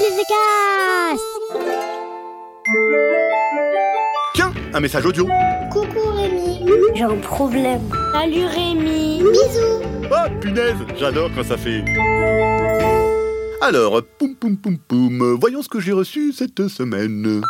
Cast Tiens, un message audio. Coucou Rémi. J'ai un problème. Salut Rémi. Bisous. Ah, punaise, j'adore quand ça fait. Alors, poum poum poum poum, voyons ce que j'ai reçu cette semaine.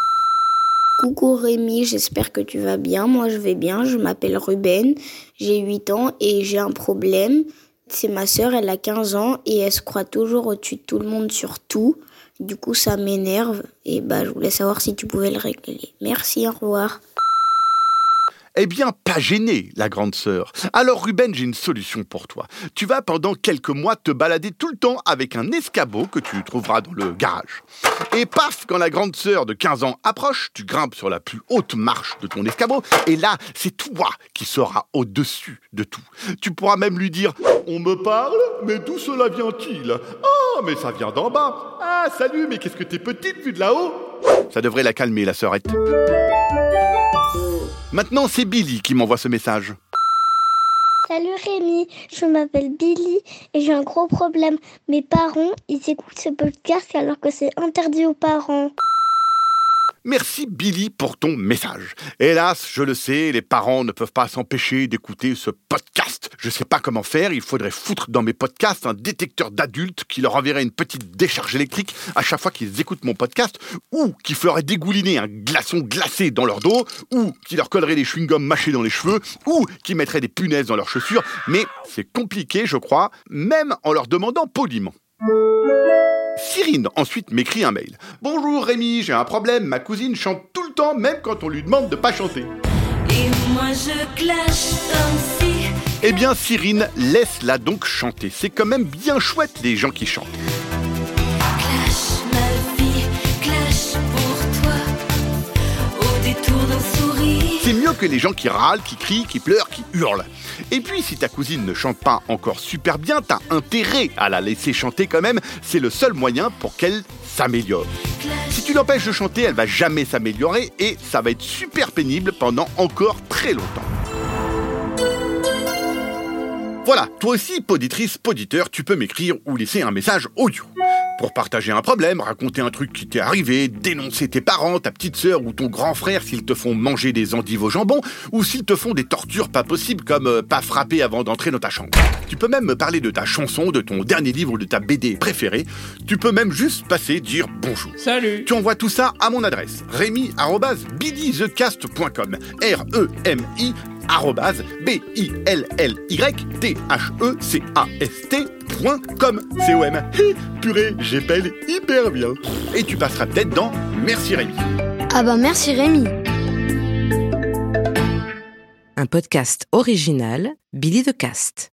Coucou Rémi, j'espère que tu vas bien. Moi je vais bien, je m'appelle Ruben, j'ai 8 ans et j'ai un problème. C'est ma sœur, elle a 15 ans et elle se croit toujours au-dessus de tout le monde sur tout. Du coup ça m'énerve et bah je voulais savoir si tu pouvais le régler. Merci, au revoir. Eh bien, pas gêné, la grande sœur. Alors, Ruben, j'ai une solution pour toi. Tu vas pendant quelques mois te balader tout le temps avec un escabeau que tu trouveras dans le garage. Et paf, quand la grande sœur de 15 ans approche, tu grimpes sur la plus haute marche de ton escabeau, et là, c'est toi qui seras au-dessus de tout. Tu pourras même lui dire On me parle Mais d'où cela vient-il? Ah, mais ça vient d'en bas. Ah, salut, mais qu'est-ce que t'es petite vue de là-haut? Ça devrait la calmer, la sœurette. Maintenant, c'est Billy qui m'envoie ce message. Salut Rémi, je m'appelle Billy et j'ai un gros problème. Mes parents, ils écoutent ce podcast alors que c'est interdit aux parents. Merci Billy pour ton message. Hélas, je le sais, les parents ne peuvent pas s'empêcher d'écouter ce podcast. Je sais pas comment faire, il faudrait foutre dans mes podcasts un détecteur d'adultes qui leur enverrait une petite décharge électrique à chaque fois qu'ils écoutent mon podcast, ou qui ferait dégouliner un glaçon glacé dans leur dos, ou qui leur collerait des chewing-gums mâchés dans les cheveux, ou qui mettrait des punaises dans leurs chaussures, mais c'est compliqué, je crois, même en leur demandant poliment. Cyrine ensuite m'écrit un mail. Bonjour Rémi, j'ai un problème, ma cousine chante tout le temps, même quand on lui demande de pas chanter. Et moi je clash comme si. Eh bien Cyrine, laisse-la donc chanter. C'est quand même bien chouette les gens qui chantent. Clash ma vie, clash pour toi. Au détour d'un sourire. C'est mieux que les gens qui râlent, qui crient, qui pleurent, qui hurlent. Et puis, si ta cousine ne chante pas encore super bien, t'as intérêt à la laisser chanter quand même. C'est le seul moyen pour qu'elle s'améliore. Si tu l'empêches de chanter, elle va jamais s'améliorer et ça va être super pénible pendant encore très longtemps. Voilà, toi aussi, poditrice, poditeur, tu peux m'écrire ou laisser un message audio. Pour partager un problème, raconter un truc qui t'est arrivé, dénoncer tes parents, ta petite sœur ou ton grand frère s'ils te font manger des endives au jambon, ou s'ils te font des tortures pas possibles comme euh, pas frapper avant d'entrer dans ta chambre. Tu peux même me parler de ta chanson, de ton dernier livre ou de ta BD préférée. Tu peux même juste passer dire bonjour. Salut Tu envoies tout ça à mon adresse, rémi.billythecast.com. R-E-M-I arrobase B-I-L-L-Y-T-H-E-C-A-S-T.com. C-O-M. Hi, Purée, j'épelle hyper bien. Et tu passeras peut-être dans Merci Rémi. Ah bah merci Rémi. Un podcast original Billy the Cast.